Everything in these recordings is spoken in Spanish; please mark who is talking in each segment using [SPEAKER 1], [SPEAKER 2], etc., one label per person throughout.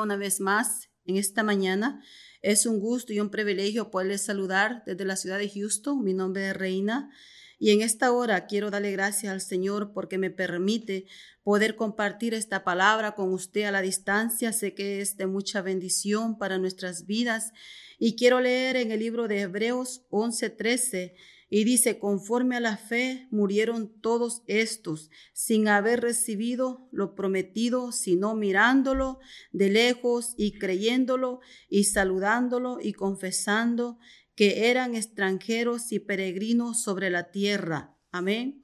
[SPEAKER 1] una vez más en esta mañana. Es un gusto y un privilegio poderles saludar desde la ciudad de Houston. Mi nombre es Reina. Y en esta hora quiero darle gracias al Señor porque me permite poder compartir esta palabra con usted a la distancia. Sé que es de mucha bendición para nuestras vidas. Y quiero leer en el libro de Hebreos 11:13 y dice, conforme a la fe murieron todos estos, sin haber recibido lo prometido, sino mirándolo de lejos y creyéndolo y saludándolo y confesando que eran extranjeros y peregrinos sobre la tierra. Amén.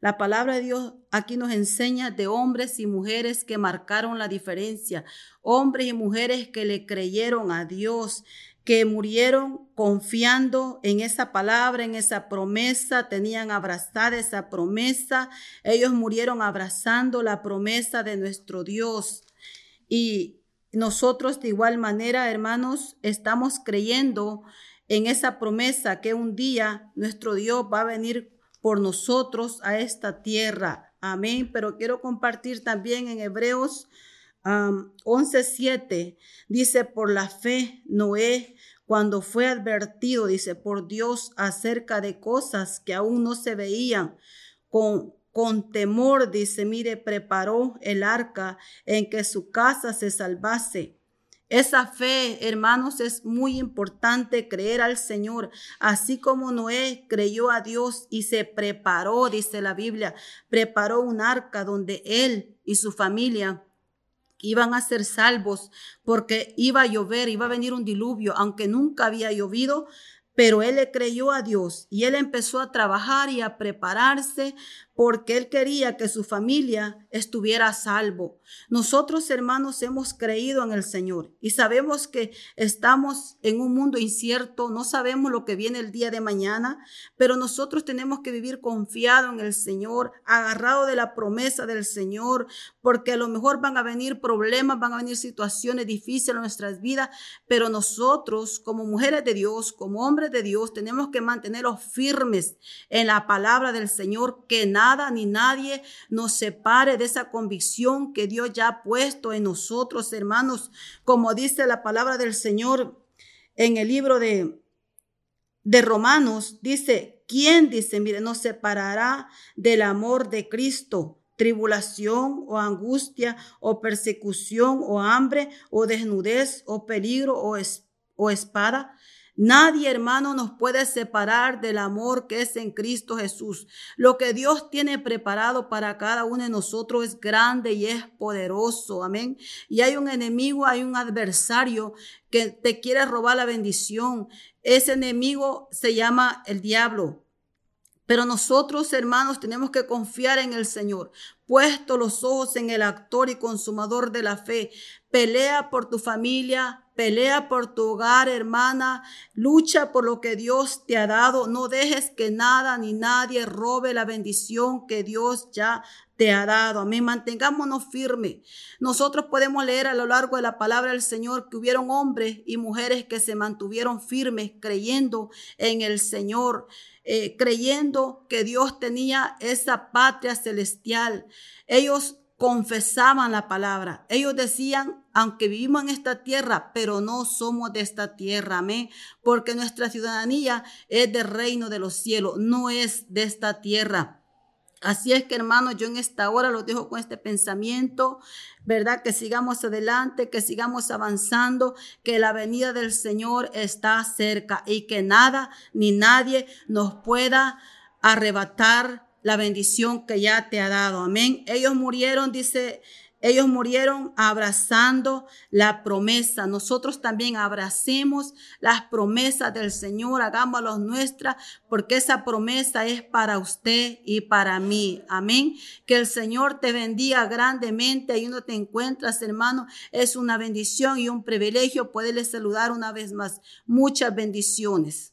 [SPEAKER 1] La palabra de Dios aquí nos enseña de hombres y mujeres que marcaron la diferencia, hombres y mujeres que le creyeron a Dios, que murieron confiando en esa palabra, en esa promesa, tenían abrazada esa promesa, ellos murieron abrazando la promesa de nuestro Dios. Y nosotros de igual manera, hermanos, estamos creyendo en esa promesa que un día nuestro Dios va a venir por nosotros a esta tierra. Amén. Pero quiero compartir también en Hebreos 11.7 dice, por la fe, Noé, cuando fue advertido, dice, por Dios acerca de cosas que aún no se veían, con, con temor, dice, mire, preparó el arca en que su casa se salvase. Esa fe, hermanos, es muy importante creer al Señor, así como Noé creyó a Dios y se preparó, dice la Biblia, preparó un arca donde él y su familia iban a ser salvos porque iba a llover, iba a venir un diluvio, aunque nunca había llovido, pero él le creyó a Dios y él empezó a trabajar y a prepararse porque él quería que su familia estuviera a salvo. Nosotros, hermanos, hemos creído en el Señor y sabemos que estamos en un mundo incierto, no sabemos lo que viene el día de mañana, pero nosotros tenemos que vivir confiado en el Señor, agarrado de la promesa del Señor, porque a lo mejor van a venir problemas, van a venir situaciones difíciles en nuestras vidas, pero nosotros como mujeres de Dios, como hombres de Dios, tenemos que mantenerlos firmes en la palabra del Señor, que nada ni nadie nos separe de esa convicción que Dios ya ha puesto en nosotros, hermanos, como dice la palabra del Señor en el libro de, de Romanos, dice, ¿quién dice, mire, nos separará del amor de Cristo? tribulación o angustia o persecución o hambre o desnudez o peligro o, o espada. Nadie, hermano, nos puede separar del amor que es en Cristo Jesús. Lo que Dios tiene preparado para cada uno de nosotros es grande y es poderoso. Amén. Y hay un enemigo, hay un adversario que te quiere robar la bendición. Ese enemigo se llama el diablo. Pero nosotros, hermanos, tenemos que confiar en el Señor, puesto los ojos en el actor y consumador de la fe. Pelea por tu familia, Pelea por tu hogar, hermana. Lucha por lo que Dios te ha dado. No dejes que nada ni nadie robe la bendición que Dios ya te ha dado. Amén. Mantengámonos firmes. Nosotros podemos leer a lo largo de la palabra del Señor que hubieron hombres y mujeres que se mantuvieron firmes creyendo en el Señor. Eh, creyendo que Dios tenía esa patria celestial. Ellos confesaban la palabra. Ellos decían, aunque vivimos en esta tierra, pero no somos de esta tierra, amén, porque nuestra ciudadanía es del reino de los cielos, no es de esta tierra. Así es que hermanos, yo en esta hora los dejo con este pensamiento, ¿verdad? Que sigamos adelante, que sigamos avanzando, que la venida del Señor está cerca y que nada ni nadie nos pueda arrebatar la bendición que ya te ha dado. Amén. Ellos murieron, dice, ellos murieron abrazando la promesa. Nosotros también abracemos las promesas del Señor, hagámoslas nuestras, porque esa promesa es para usted y para mí. Amén. Que el Señor te bendiga grandemente. Ahí no te encuentras, hermano. Es una bendición y un privilegio poderle saludar una vez más. Muchas bendiciones.